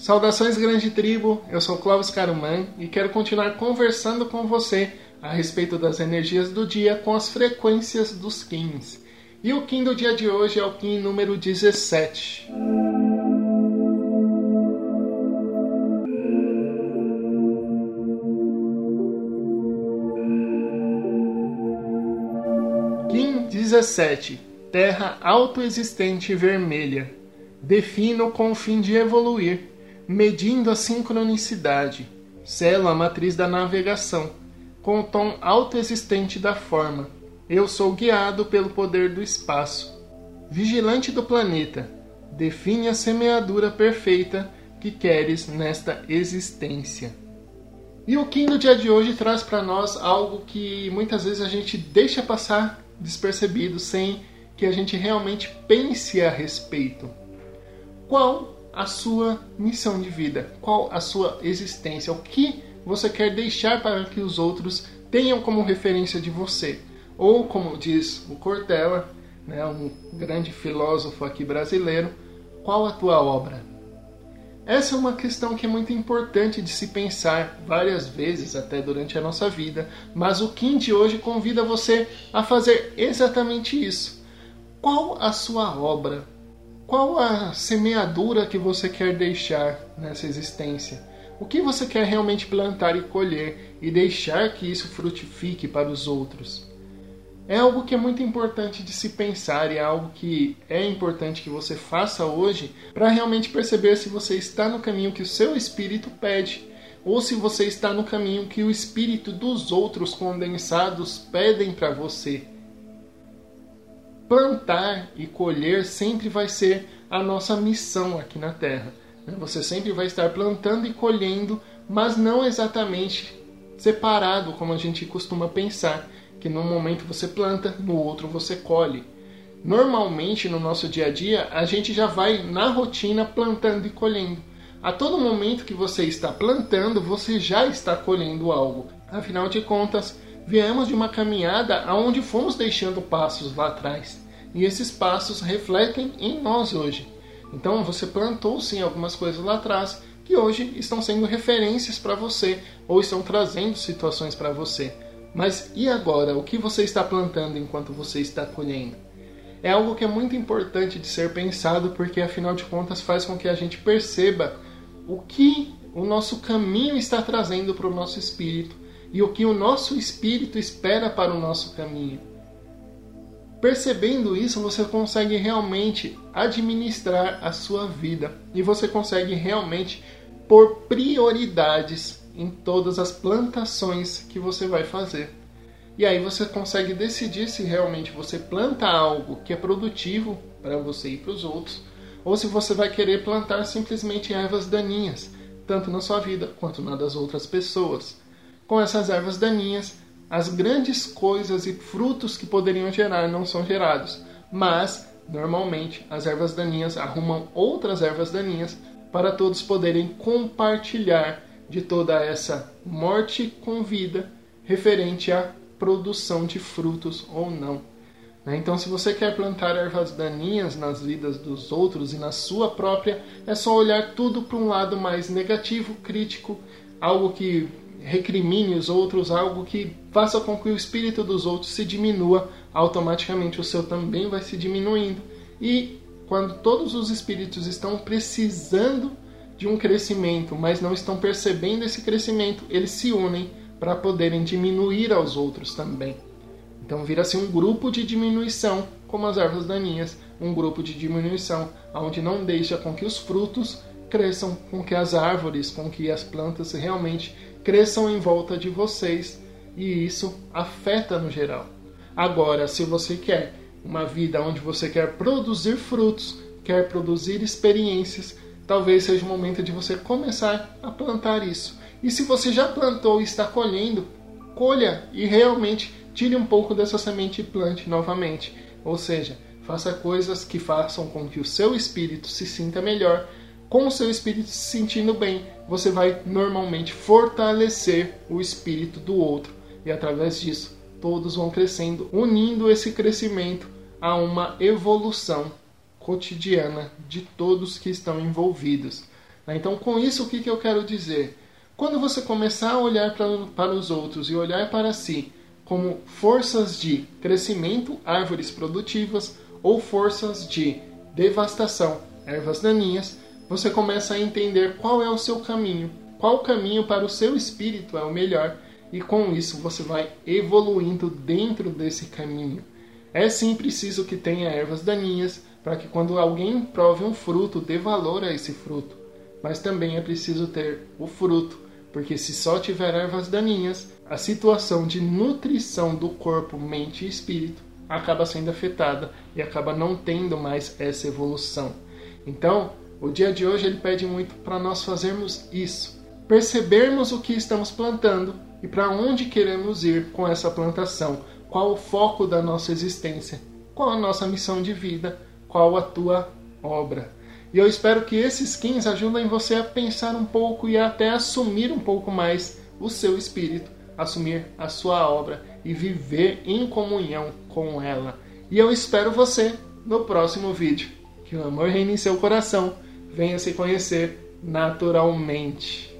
Saudações grande tribo, eu sou Clóvis Caruman e quero continuar conversando com você a respeito das energias do dia com as frequências dos Kins. E o Kim do dia de hoje é o Kim número 17. Kim 17 Terra autoexistente vermelha. Defino com o fim de evoluir, medindo a sincronicidade. Selo a matriz da navegação, com o tom autoexistente da forma. Eu sou guiado pelo poder do espaço. Vigilante do planeta, define a semeadura perfeita que queres nesta existência. E o Kim do dia de hoje traz para nós algo que muitas vezes a gente deixa passar despercebido sem que a gente realmente pense a respeito. Qual a sua missão de vida? Qual a sua existência? O que você quer deixar para que os outros tenham como referência de você? Ou, como diz o Cortella, né, um grande filósofo aqui brasileiro, qual a tua obra? Essa é uma questão que é muito importante de se pensar várias vezes até durante a nossa vida, mas o Kim de hoje convida você a fazer exatamente isso qual a sua obra? Qual a semeadura que você quer deixar nessa existência? O que você quer realmente plantar e colher e deixar que isso frutifique para os outros? É algo que é muito importante de se pensar e é algo que é importante que você faça hoje para realmente perceber se você está no caminho que o seu espírito pede ou se você está no caminho que o espírito dos outros condensados pedem para você plantar e colher sempre vai ser a nossa missão aqui na Terra. Né? Você sempre vai estar plantando e colhendo, mas não exatamente separado como a gente costuma pensar, que num momento você planta, no outro você colhe. Normalmente no nosso dia a dia a gente já vai na rotina plantando e colhendo. A todo momento que você está plantando, você já está colhendo algo. Afinal de contas, viemos de uma caminhada aonde fomos deixando passos lá atrás. E esses passos refletem em nós hoje. Então você plantou sim algumas coisas lá atrás que hoje estão sendo referências para você ou estão trazendo situações para você. Mas e agora? O que você está plantando enquanto você está colhendo? É algo que é muito importante de ser pensado porque afinal de contas faz com que a gente perceba o que o nosso caminho está trazendo para o nosso espírito e o que o nosso espírito espera para o nosso caminho. Percebendo isso, você consegue realmente administrar a sua vida e você consegue realmente pôr prioridades em todas as plantações que você vai fazer. E aí você consegue decidir se realmente você planta algo que é produtivo para você e para os outros, ou se você vai querer plantar simplesmente ervas daninhas, tanto na sua vida quanto na das outras pessoas com essas ervas daninhas, as grandes coisas e frutos que poderiam gerar não são gerados, mas normalmente as ervas daninhas arrumam outras ervas daninhas para todos poderem compartilhar de toda essa morte com vida referente à produção de frutos ou não. Né? Então, se você quer plantar ervas daninhas nas vidas dos outros e na sua própria, é só olhar tudo para um lado mais negativo, crítico, algo que recrimine os outros, algo que faça com que o espírito dos outros se diminua, automaticamente o seu também vai se diminuindo. E quando todos os espíritos estão precisando de um crescimento, mas não estão percebendo esse crescimento, eles se unem para poderem diminuir aos outros também. Então vira-se um grupo de diminuição, como as ervas daninhas, um grupo de diminuição, onde não deixa com que os frutos cresçam, com que as árvores, com que as plantas realmente cresçam em volta de vocês e isso afeta no geral. Agora, se você quer uma vida onde você quer produzir frutos, quer produzir experiências, talvez seja o momento de você começar a plantar isso. E se você já plantou e está colhendo, colha e realmente tire um pouco dessa semente e plante novamente. Ou seja, faça coisas que façam com que o seu espírito se sinta melhor com o seu espírito se sentindo bem, você vai normalmente fortalecer o espírito do outro e através disso todos vão crescendo, unindo esse crescimento a uma evolução cotidiana de todos que estão envolvidos. Então, com isso, o que, eu quero dizer? Quando você começar a olhar para os outros e olhar para si como forças de crescimento, árvores produtivas, ou forças de devastação, ervas daninhas, você começa a entender qual é o seu caminho, qual caminho para o seu espírito é o melhor, e com isso você vai evoluindo dentro desse caminho. É sim preciso que tenha ervas daninhas para que quando alguém prove um fruto, dê valor a esse fruto. Mas também é preciso ter o fruto porque se só tiver ervas daninhas, a situação de nutrição do corpo, mente e espírito acaba sendo afetada e acaba não tendo mais essa evolução. Então, o dia de hoje ele pede muito para nós fazermos isso, percebermos o que estamos plantando e para onde queremos ir com essa plantação, qual o foco da nossa existência, qual a nossa missão de vida, qual a tua obra. E eu espero que esses skins ajudem você a pensar um pouco e até assumir um pouco mais o seu espírito, assumir a sua obra e viver em comunhão com ela. E eu espero você no próximo vídeo. Que o amor reine em seu coração, venha se conhecer naturalmente.